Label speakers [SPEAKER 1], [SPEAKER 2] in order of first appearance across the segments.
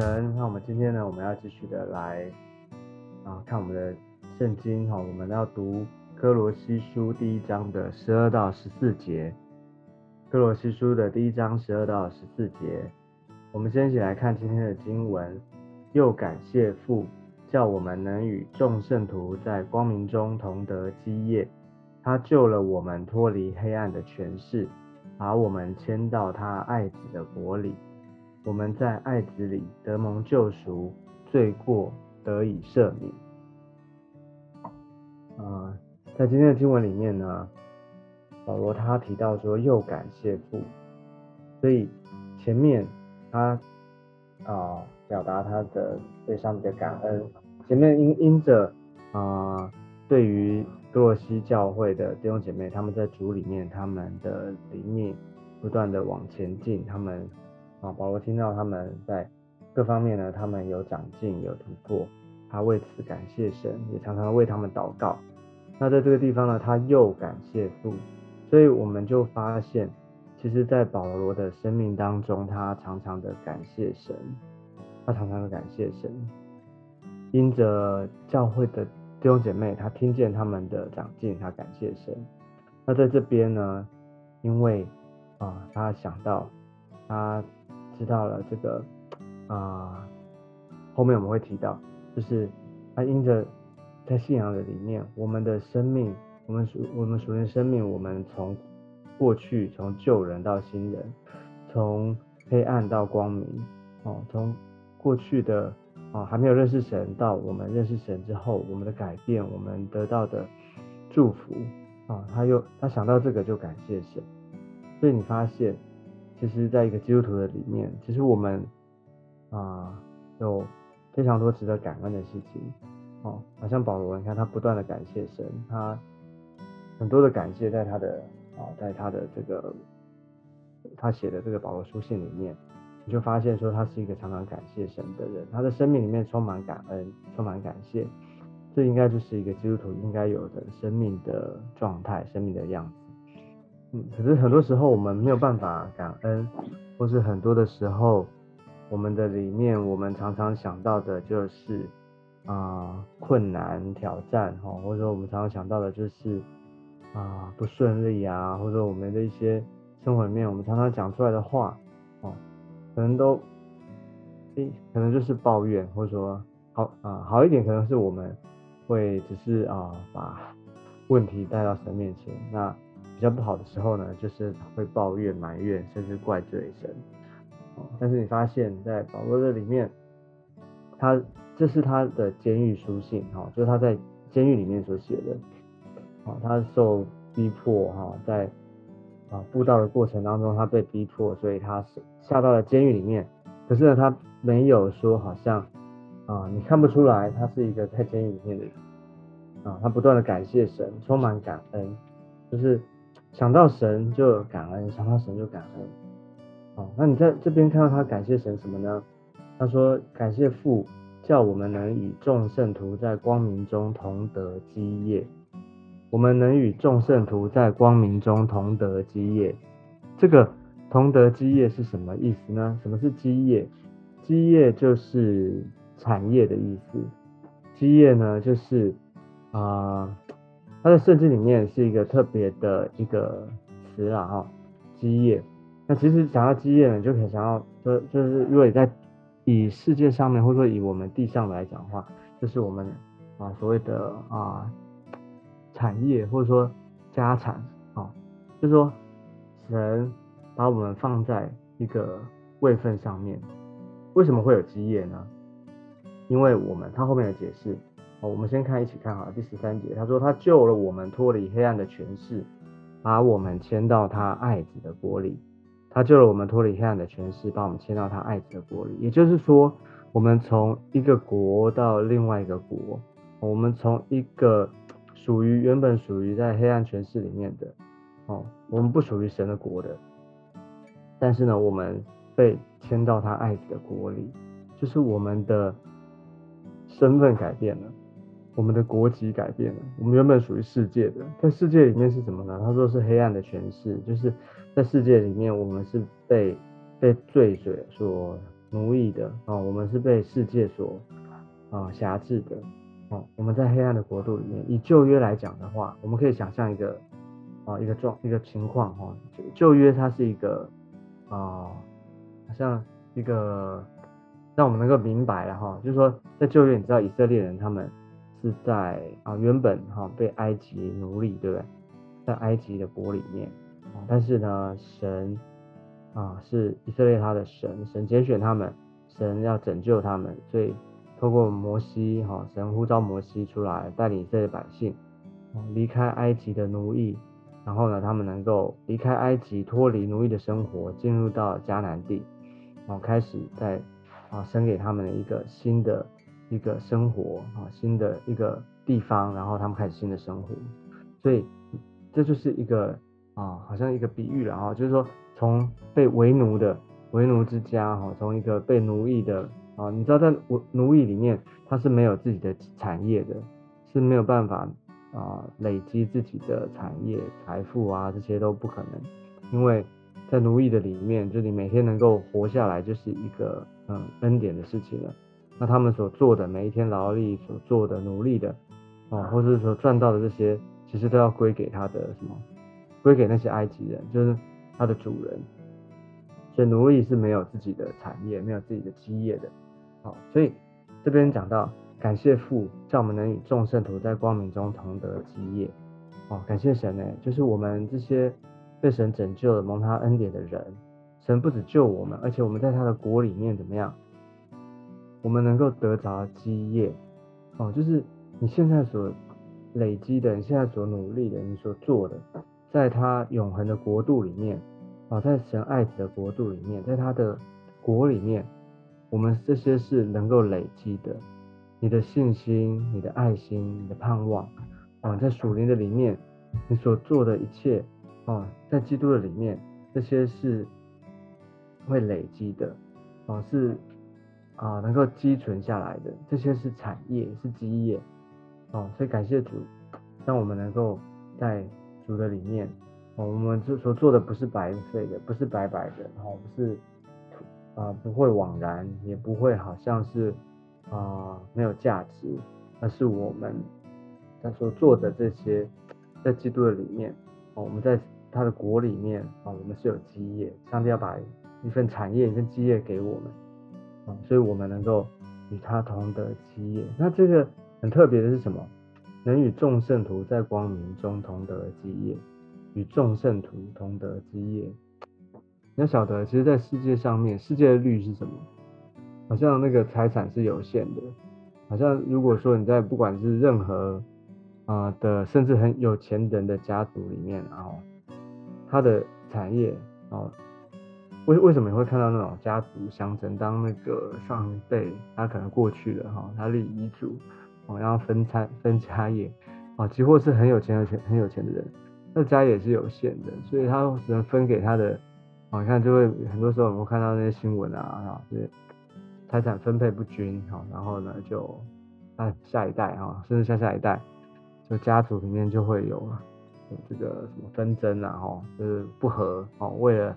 [SPEAKER 1] 那我们今天呢，我们要继续的来啊看我们的圣经哈，我们要读哥罗西书第一章的十二到十四节。哥罗西书的第一章十二到十四节，我们先一起来看今天的经文。又感谢父，叫我们能与众圣徒在光明中同得基业。他救了我们脱离黑暗的权势，把我们迁到他爱子的国里。我们在爱子里得蒙救赎，罪过得以赦免。啊，在今天的经文里面呢，保罗他提到说又感谢父，所以前面他啊表达他的对上帝的感恩，前面因因着啊对于多洛西教会的弟兄姐妹，他们在主里面他们的灵命不断的往前进，他们。啊，保罗听到他们在各方面呢，他们有长进，有突破，他为此感谢神，也常常为他们祷告。那在这个地方呢，他又感谢父，所以我们就发现，其实，在保罗的生命当中，他常常的感谢神，他常常的感谢神，因着教会的弟兄姐妹，他听见他们的长进，他感谢神。那在这边呢，因为啊，他想到他。知道了这个啊，后面我们会提到，就是他因着在信仰的里面，我们的生命，我们属我们属于生命，我们从过去从旧人到新人，从黑暗到光明，哦，从过去的啊还没有认识神到我们认识神之后，我们的改变，我们得到的祝福啊，他又他想到这个就感谢神，所以你发现。其实，在一个基督徒的里面，其实我们啊有非常多值得感恩的事情哦。好像保罗，你看他不断的感谢神，他很多的感谢在他的啊，在他的这个他写的这个保罗书信里面，你就发现说他是一个常常感谢神的人，他的生命里面充满感恩，充满感谢，这应该就是一个基督徒应该有的生命的状态，生命的样子。嗯，可是很多时候我们没有办法感恩，或是很多的时候，我们的里面我们常常想到的就是啊困难挑战哈，或者说我们常常想到的就是啊不顺利啊，或者我们的一些生活里面我们常常讲出来的话哦，可能都诶可能就是抱怨，或者说好啊好一点可能是我们会只是啊把问题带到神面前那。比较不好的时候呢，就是会抱怨、埋怨，甚至怪罪神。但是你发现，在保罗这里面，他这是他的监狱书信，哈，就是他在监狱里面所写的。啊，他受逼迫，哈，在啊布道的过程当中，他被逼迫，所以他是下到了监狱里面。可是呢，他没有说好像啊，你看不出来他是一个在监狱里面的人。啊，他不断的感谢神，充满感恩，就是。想到神就感恩，想到神就感恩。哦，那你在这边看到他感谢神什么呢？他说感谢父，叫我们能与众圣徒在光明中同得基业。我们能与众圣徒在光明中同得基业。这个同得基业是什么意思呢？什么是基业？基业就是产业的意思。基业呢，就是啊。它在圣经里面是一个特别的一个词啊，哈，基业。那其实想要基业呢，就可以想要，就就是如果你在以世界上面，或者说以我们地上来讲的话，就是我们啊所谓的啊产业，或者说家产啊，就是说神把我们放在一个位份上面，为什么会有基业呢？因为我们，他后面的解释。好，我们先看一起看哈，第十三节，他说他救了我们脱离黑暗的权势，把我们迁到他爱子的国里。他救了我们脱离黑暗的权势，把我们迁到他爱子的国里。也就是说，我们从一个国到另外一个国，我们从一个属于原本属于在黑暗权势里面的，哦，我们不属于神的国的，但是呢，我们被迁到他爱子的国里，就是我们的身份改变了。我们的国籍改变了，我们原本属于世界的，在世界里面是什么呢？他说是黑暗的权势，就是在世界里面，我们是被被罪水所奴役的啊，我们是被世界所啊辖制的哦。我们在黑暗的国度里面，以旧约来讲的话，我们可以想象一个啊一个状一个情况哈。旧约它是一个啊，好像一个让我们能够明白了哈，就是说在旧约，你知道以色列人他们是在啊原本哈被埃及奴隶，对不对？在埃及的国里面，但是呢，神啊是以色列他的神，神拣选他们，神要拯救他们，所以透过摩西哈，神呼召摩西出来带领以色列百姓离开埃及的奴役，然后呢，他们能够离开埃及，脱离奴役的生活，进入到迦南地，然后开始在啊生给他们的一个新的一个生活啊，新的一个地方，然后他们开始新的生活，所以。这就是一个啊，好像一个比喻了哈，就是说从被为奴的为奴之家哈，从一个被奴役的啊，你知道在奴奴役里面，他是没有自己的产业的，是没有办法啊累积自己的产业财富啊，这些都不可能，因为在奴役的里面，就你每天能够活下来，就是一个嗯恩典的事情了。那他们所做的每一天劳力所做的努力的啊，或者是说赚到的这些。其实都要归给他的什么？归给那些埃及人，就是他的主人。所以奴隶是没有自己的产业，没有自己的基业的。好，所以这边讲到感谢父，叫我们能与众圣徒在光明中同得基业。哦，感谢神呢，就是我们这些被神拯救的蒙他恩典的人，神不止救我们，而且我们在他的国里面怎么样？我们能够得着基业。哦，就是你现在所。累积的，你现在所努力的，你所做的，在他永恒的国度里面，啊，在神爱子的国度里面，在他的国里面，我们这些是能够累积的。你的信心、你的爱心、你的盼望，啊，在属灵的里面，你所做的一切，啊，在基督的里面，这些是会累积的，啊，是啊，能够积存下来的，这些是产业，是基业。哦，所以感谢主，让我们能够在主的里面，哦，我们所所做的不是白费的，不是白白的，哦，不是啊，不会枉然，也不会好像是啊没有价值，而是我们在所做的这些，在基督的里面，哦，我们在他的国里面，啊，我们是有基业，上帝要把一份产业、一份基业给我们，啊，所以我们能够与他同得基业，那这个。很特别的是什么？能与众圣徒在光明中同得基业，与众圣徒同得基业。你要晓得，其实，在世界上面，世界的律是什么？好像那个财产是有限的。好像如果说你在不管是任何啊的，甚至很有钱人的家族里面啊，他的产业啊，为为什么你会看到那种家族相争？当那个上一辈他可能过去了哈，他立遗嘱。哦，然后分餐分家业，啊，几乎是很有钱、很钱、很有钱的人，那家也是有限的，所以他只能分给他的，啊，你看就会很多时候我们看到那些新闻啊，啊，是财产分配不均，哈，然后呢就，啊下一代啊，甚至下下一代，就家族里面就会有有这个什么纷争啊，哈，就是不和，哦，为了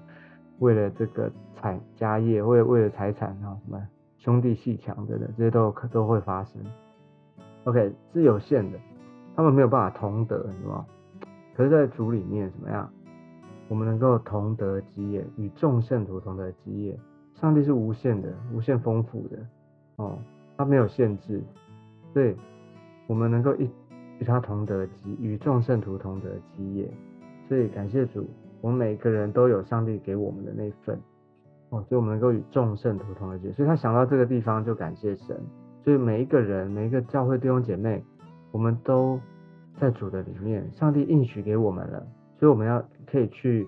[SPEAKER 1] 为了这个财家业，为为了财产啊，什么兄弟戏强等等，这些都可都会发生。OK 是有限的，他们没有办法同得，是吗？可是，在主里面怎么样？我们能够同得基业，与众圣徒同得基业。上帝是无限的，无限丰富的哦，他没有限制，所以我们能够一与他同得基，与众圣徒同得基业。所以感谢主，我们每个人都有上帝给我们的那份哦，所以我们能够与众圣徒同得基。所以他想到这个地方就感谢神。所以每一个人，每一个教会弟兄姐妹，我们都在主的里面，上帝应许给我们了，所以我们要可以去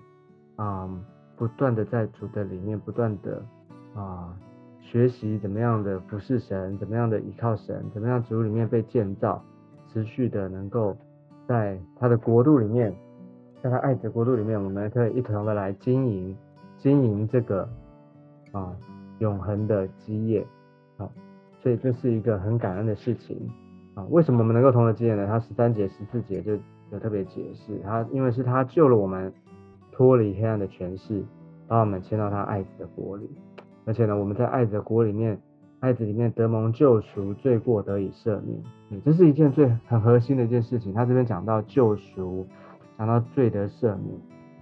[SPEAKER 1] 啊，不断的在主的里面，不断的啊学习怎么样的服侍神，怎么样的依靠神，怎么样主里面被建造，持续的能够在他的国度里面，在他爱的国度里面，我们可以一同的来经营，经营这个啊永恒的基业，好。所以这是一个很感恩的事情啊！为什么我们能够同得基业呢？他十三节、十四节就有特别解释，他因为是他救了我们，脱离黑暗的权势，把我们迁到他爱子的国里。而且呢，我们在爱子的国里面，爱子里面得蒙救赎，罪过得以赦免。嗯，这是一件最很核心的一件事情。他这边讲到救赎，讲到罪得赦免，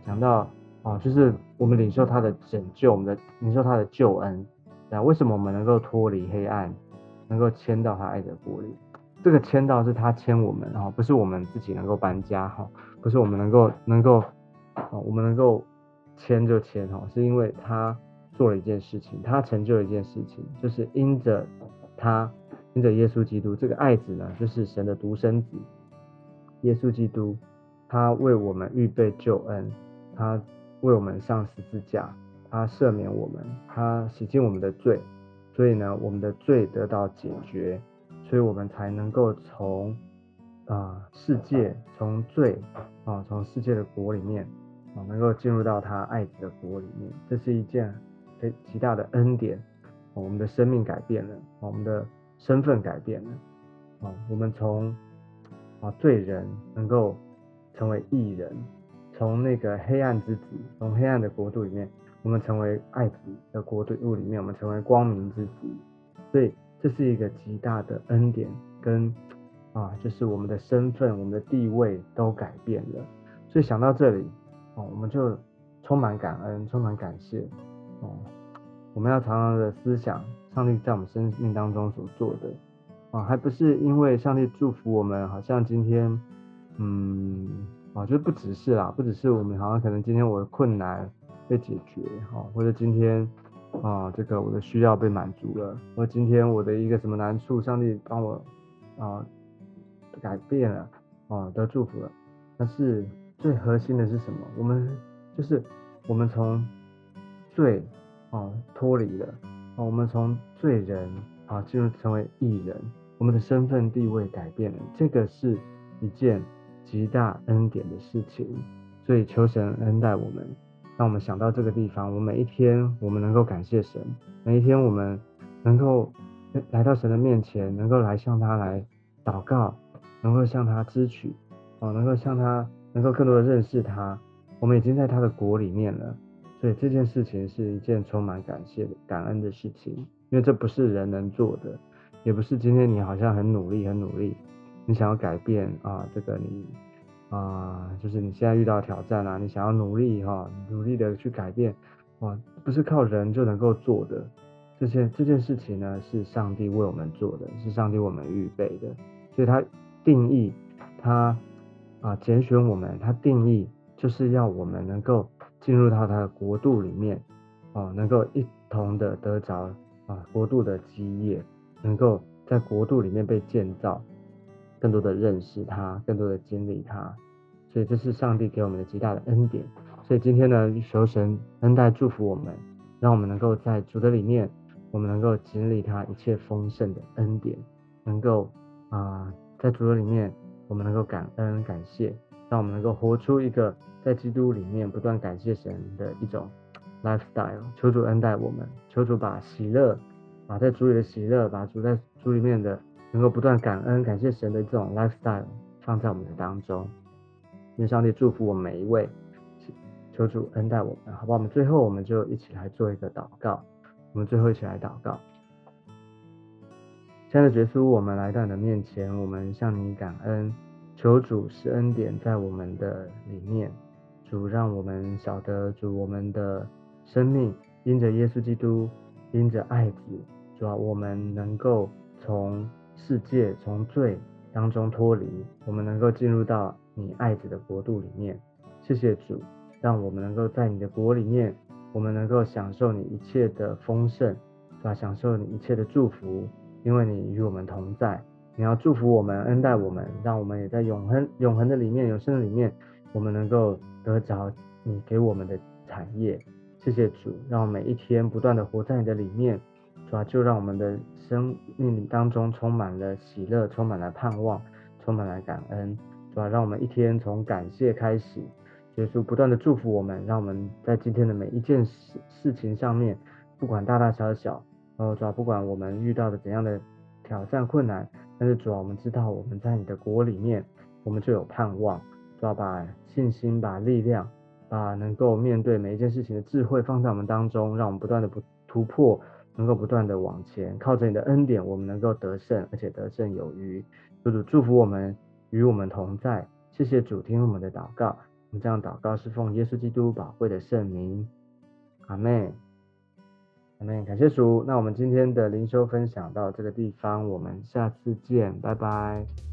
[SPEAKER 1] 讲到哦，就是我们领受他的拯救，我们的领受他的救恩。那，为什么我们能够脱离黑暗，能够迁到他爱的国里？这个迁到是他迁我们，哈，不是我们自己能够搬家，哈，不是我们能够能够，哦，我们能够迁就迁，哈，是因为他。做了一件事情，他成就了一件事情，就是因着他，因着耶稣基督这个爱子呢，就是神的独生子，耶稣基督，他为我们预备救恩，他为我们上十字架，他赦免我们，他洗净我们的罪，所以呢，我们的罪得到解决，所以我们才能够从啊世界，从罪啊，从世界的国里面啊，能够进入到他爱子的国里面，这是一件非。极大的恩典，我们的生命改变了，我们的身份改变了，啊，我们从啊罪人能够成为义人，从那个黑暗之子，从黑暗的国度里面，我们成为爱子的国度里面，我们成为光明之子，所以这是一个极大的恩典，跟啊就是我们的身份、我们的地位都改变了，所以想到这里，哦，我们就充满感恩，充满感谢。哦，我们要常常的思想上帝在我们生命当中所做的。啊，还不是因为上帝祝福我们，好像今天，嗯，啊，就不只是啦，不只是我们好像可能今天我的困难被解决，哈，或者今天啊，这个我的需要被满足了，或者今天我的一个什么难处，上帝帮我啊改变了，啊，得祝福了，但是最核心的是什么？我们就是我们从。罪啊脱离了啊，我们从罪人啊进入成为义人，我们的身份地位改变了，这个是一件极大恩典的事情。所以求神恩待我们，让我们想到这个地方，我每一天我们能够感谢神，每一天我们能够来到神的面前，能够来向他来祷告，能够向他支取啊，能够向他能够更多的认识他，我们已经在他的国里面了。所以这件事情是一件充满感谢、感恩的事情，因为这不是人能做的，也不是今天你好像很努力、很努力，你想要改变啊，这个你啊，就是你现在遇到挑战啊，你想要努力哈，努力的去改变，哇，不是靠人就能够做的。这件这件事情呢，是上帝为我们做的，是上帝为我们预备的。所以他定义他啊，拣选我们，他定义就是要我们能够。进入到他的国度里面，哦，能够一同的得着啊国度的基业，能够在国度里面被建造，更多的认识他，更多的经历他，所以这是上帝给我们的极大的恩典。所以今天呢，求神恩待祝福我们，让我们能够在主的里面，我们能够经历他一切丰盛的恩典，能够啊在主的里面，我们能够感恩感谢，让我们能够活出一个。在基督里面不断感谢神的一种 lifestyle，求主恩待我们，求主把喜乐，把在主里的喜乐，把主在主里面的能够不断感恩感谢神的这种 lifestyle 放在我们的当中。愿上帝祝福我们每一位，求主恩待我们，好吧？我们最后我们就一起来做一个祷告，我们最后一起来祷告。亲爱的耶稣，我们来到你的面前，我们向你感恩，求主施恩典在我们的里面。主让我们晓得，主我们的生命因着耶稣基督，因着爱子，主啊，我们能够从世界、从罪当中脱离，我们能够进入到你爱子的国度里面。谢谢主，让我们能够在你的国里面，我们能够享受你一切的丰盛，是吧？享受你一切的祝福，因为你与我们同在。你要祝福我们，恩待我们，让我们也在永恒、永恒的里面、永生的里面，我们能够。得着你给我们的产业，谢谢主，让我每一天不断的活在你的里面，主啊，就让我们的生命当中充满了喜乐，充满了盼望，充满了感恩，主啊，让我们一天从感谢开始，耶稣不断的祝福我们，让我们在今天的每一件事事情上面，不管大大小小，然后主啊，不管我们遇到的怎样的挑战困难，但是主啊，我们知道我们在你的国里面，我们就有盼望。主要把信心、把力量、把能够面对每一件事情的智慧放在我们当中，让我们不断的不突破，能够不断的往前，靠着你的恩典，我们能够得胜，而且得胜有余。主主祝福我们，与我们同在。谢谢主听我们的祷告，我们这样祷告是奉耶稣基督宝贵的圣名。阿妹，阿妹，感谢主。那我们今天的灵修分享到这个地方，我们下次见，拜拜。